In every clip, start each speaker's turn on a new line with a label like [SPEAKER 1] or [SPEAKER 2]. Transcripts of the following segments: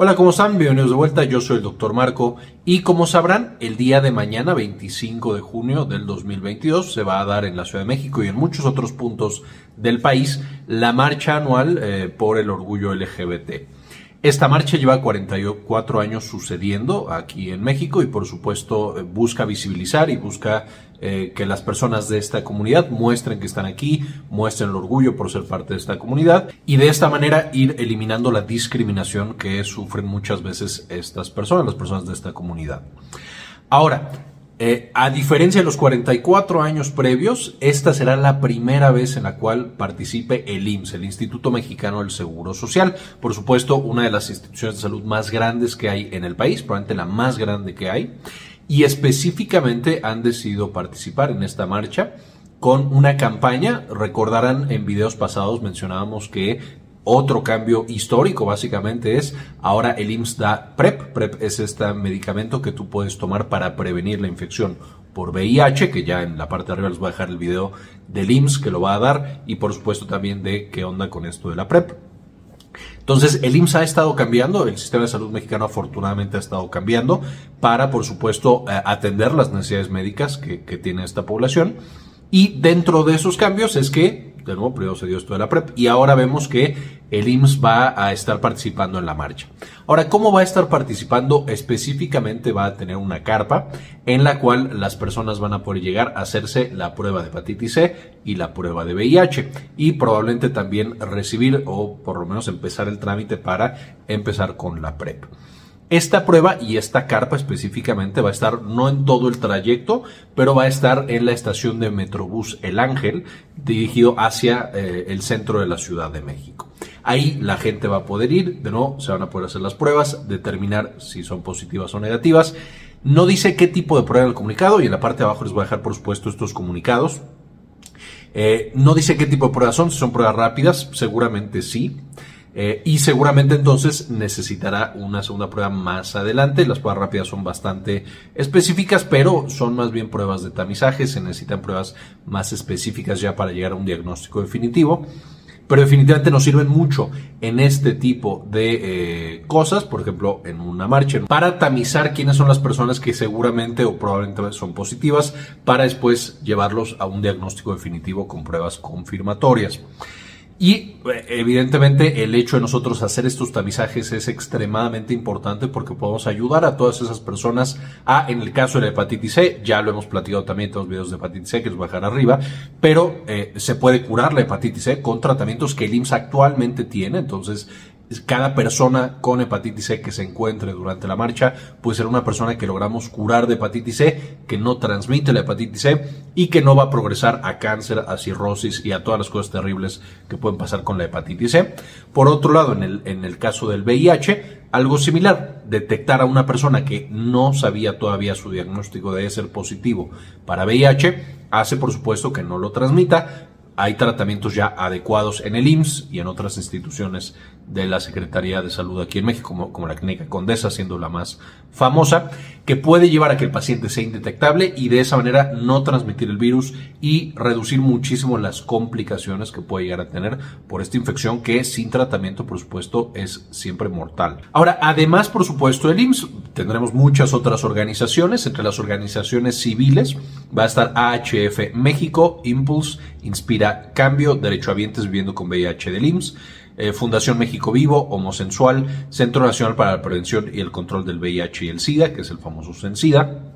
[SPEAKER 1] Hola, ¿cómo están? Bienvenidos de vuelta. Yo soy el doctor Marco y como sabrán, el día de mañana, 25 de junio del 2022, se va a dar en la Ciudad de México y en muchos otros puntos del país la marcha anual eh, por el orgullo LGBT. Esta marcha lleva 44 años sucediendo aquí en México y por supuesto eh, busca visibilizar y busca eh, que las personas de esta comunidad muestren que están aquí, muestren el orgullo por ser parte de esta comunidad y de esta manera ir eliminando la discriminación que sufren muchas veces estas personas, las personas de esta comunidad. Ahora, eh, a diferencia de los 44 años previos, esta será la primera vez en la cual participe el IMSS, el Instituto Mexicano del Seguro Social. Por supuesto, una de las instituciones de salud más grandes que hay en el país, probablemente la más grande que hay y específicamente han decidido participar en esta marcha con una campaña. Recordarán en videos pasados mencionábamos que otro cambio histórico básicamente es ahora el IMSS da PrEP. PrEP es este medicamento que tú puedes tomar para prevenir la infección por VIH, que ya en la parte de arriba les voy a dejar el video del IMSS que lo va a dar y por supuesto también de qué onda con esto de la PrEP. Entonces, el IMSS ha estado cambiando, el sistema de salud mexicano afortunadamente ha estado cambiando para, por supuesto, eh, atender las necesidades médicas que, que tiene esta población. Y dentro de esos cambios es que, de nuevo, primero se dio esto de la PrEP y ahora vemos que el IMSS va a estar participando en la marcha. Ahora, ¿cómo va a estar participando? Específicamente va a tener una carpa en la cual las personas van a poder llegar a hacerse la prueba de hepatitis C y la prueba de VIH y probablemente también recibir o por lo menos empezar el trámite para empezar con la PrEP. Esta prueba y esta carpa específicamente va a estar no en todo el trayecto, pero va a estar en la estación de Metrobús El Ángel, dirigido hacia eh, el centro de la Ciudad de México. Ahí la gente va a poder ir, de nuevo, se van a poder hacer las pruebas, determinar si son positivas o negativas. No dice qué tipo de prueba en el comunicado y en la parte de abajo les voy a dejar, por supuesto, estos comunicados. Eh, no dice qué tipo de pruebas son, si son pruebas rápidas, seguramente sí. Eh, y seguramente entonces necesitará una segunda prueba más adelante. Las pruebas rápidas son bastante específicas, pero son más bien pruebas de tamizaje. Se necesitan pruebas más específicas ya para llegar a un diagnóstico definitivo. Pero definitivamente nos sirven mucho en este tipo de eh, cosas, por ejemplo, en una marcha, para tamizar quiénes son las personas que seguramente o probablemente son positivas, para después llevarlos a un diagnóstico definitivo con pruebas confirmatorias. Y evidentemente el hecho de nosotros hacer estos tamizajes es extremadamente importante porque podemos ayudar a todas esas personas a, en el caso de la hepatitis C, ya lo hemos platicado también en los videos de hepatitis C que les voy a dejar arriba, pero eh, se puede curar la hepatitis C con tratamientos que el IMSS actualmente tiene, entonces cada persona con hepatitis C que se encuentre durante la marcha puede ser una persona que logramos curar de hepatitis C, que no transmite la hepatitis C y que no va a progresar a cáncer, a cirrosis y a todas las cosas terribles que pueden pasar con la hepatitis C. Por otro lado, en el, en el caso del VIH, algo similar, detectar a una persona que no sabía todavía su diagnóstico de ser positivo para VIH, hace por supuesto que no lo transmita, hay tratamientos ya adecuados en el IMSS y en otras instituciones de la Secretaría de Salud aquí en México, como, la Clínica Condesa, siendo la más famosa, que puede llevar a que el paciente sea indetectable y de esa manera no transmitir el virus y reducir muchísimo las complicaciones que puede llegar a tener por esta infección que sin tratamiento, por supuesto, es siempre mortal. Ahora, además, por supuesto, el IMSS, tendremos muchas otras organizaciones, entre las organizaciones civiles va a estar AHF México, Impulse, Inspira Cambio, Derechohabientes Viviendo con VIH del IMSS, eh, Fundación México Vivo, Homosensual, Centro Nacional para la Prevención y el Control del VIH y el SIDA, que es el famoso CENSIDA,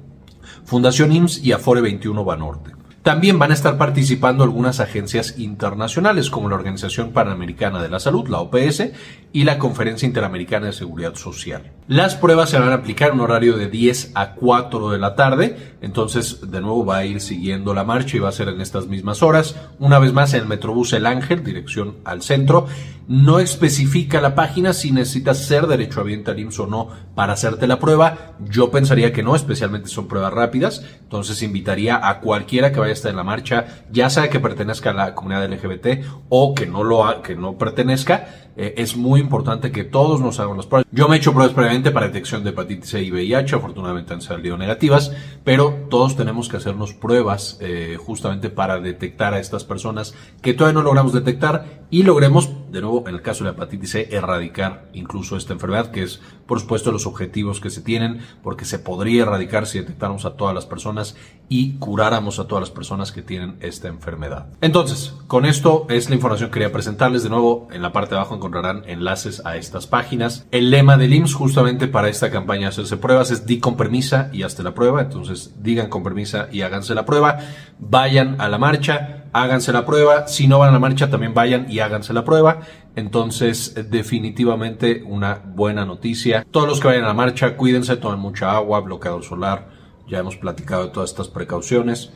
[SPEAKER 1] Fundación IMSS y Afore 21 Banorte. También van a estar participando algunas agencias internacionales como la Organización Panamericana de la Salud, la OPS, y la Conferencia Interamericana de Seguridad Social. Las pruebas se van a aplicar en un horario de 10 a 4 de la tarde, entonces de nuevo va a ir siguiendo la marcha y va a ser en estas mismas horas. Una vez más en el Metrobús El Ángel, dirección al centro. No especifica la página si necesitas ser derechohabiente al IMSS o no para hacerte la prueba. Yo pensaría que no, especialmente son pruebas rápidas. Entonces invitaría a cualquiera que vaya a estar en la marcha, ya sea que pertenezca a la comunidad LGBT o que no lo que no pertenezca. Eh, es muy importante que todos nos hagan las pruebas. Yo me he hecho pruebas previamente para detección de hepatitis C y VIH, afortunadamente han salido negativas, pero todos tenemos que hacernos pruebas eh, justamente para detectar a estas personas que todavía no logramos detectar y logremos de nuevo, en el caso de la hepatitis C, erradicar incluso esta enfermedad, que es, por supuesto, los objetivos que se tienen, porque se podría erradicar si detectáramos a todas las personas y curáramos a todas las personas que tienen esta enfermedad. Entonces, con esto es la información que quería presentarles. De nuevo, en la parte de abajo encontrarán enlaces a estas páginas. El lema del IMSS, justamente para esta campaña de hacerse pruebas, es di con permisa y hazte la prueba. Entonces, digan con permisa y háganse la prueba. Vayan a la marcha, háganse la prueba. Si no van a la marcha, también vayan y háganse la prueba. Entonces, definitivamente una buena noticia. Todos los que vayan a la marcha, cuídense, tomen mucha agua, bloqueador solar. Ya hemos platicado de todas estas precauciones.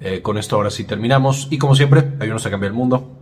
[SPEAKER 1] Eh, con esto ahora sí terminamos. Y como siempre, ayúdenos a cambiar el mundo.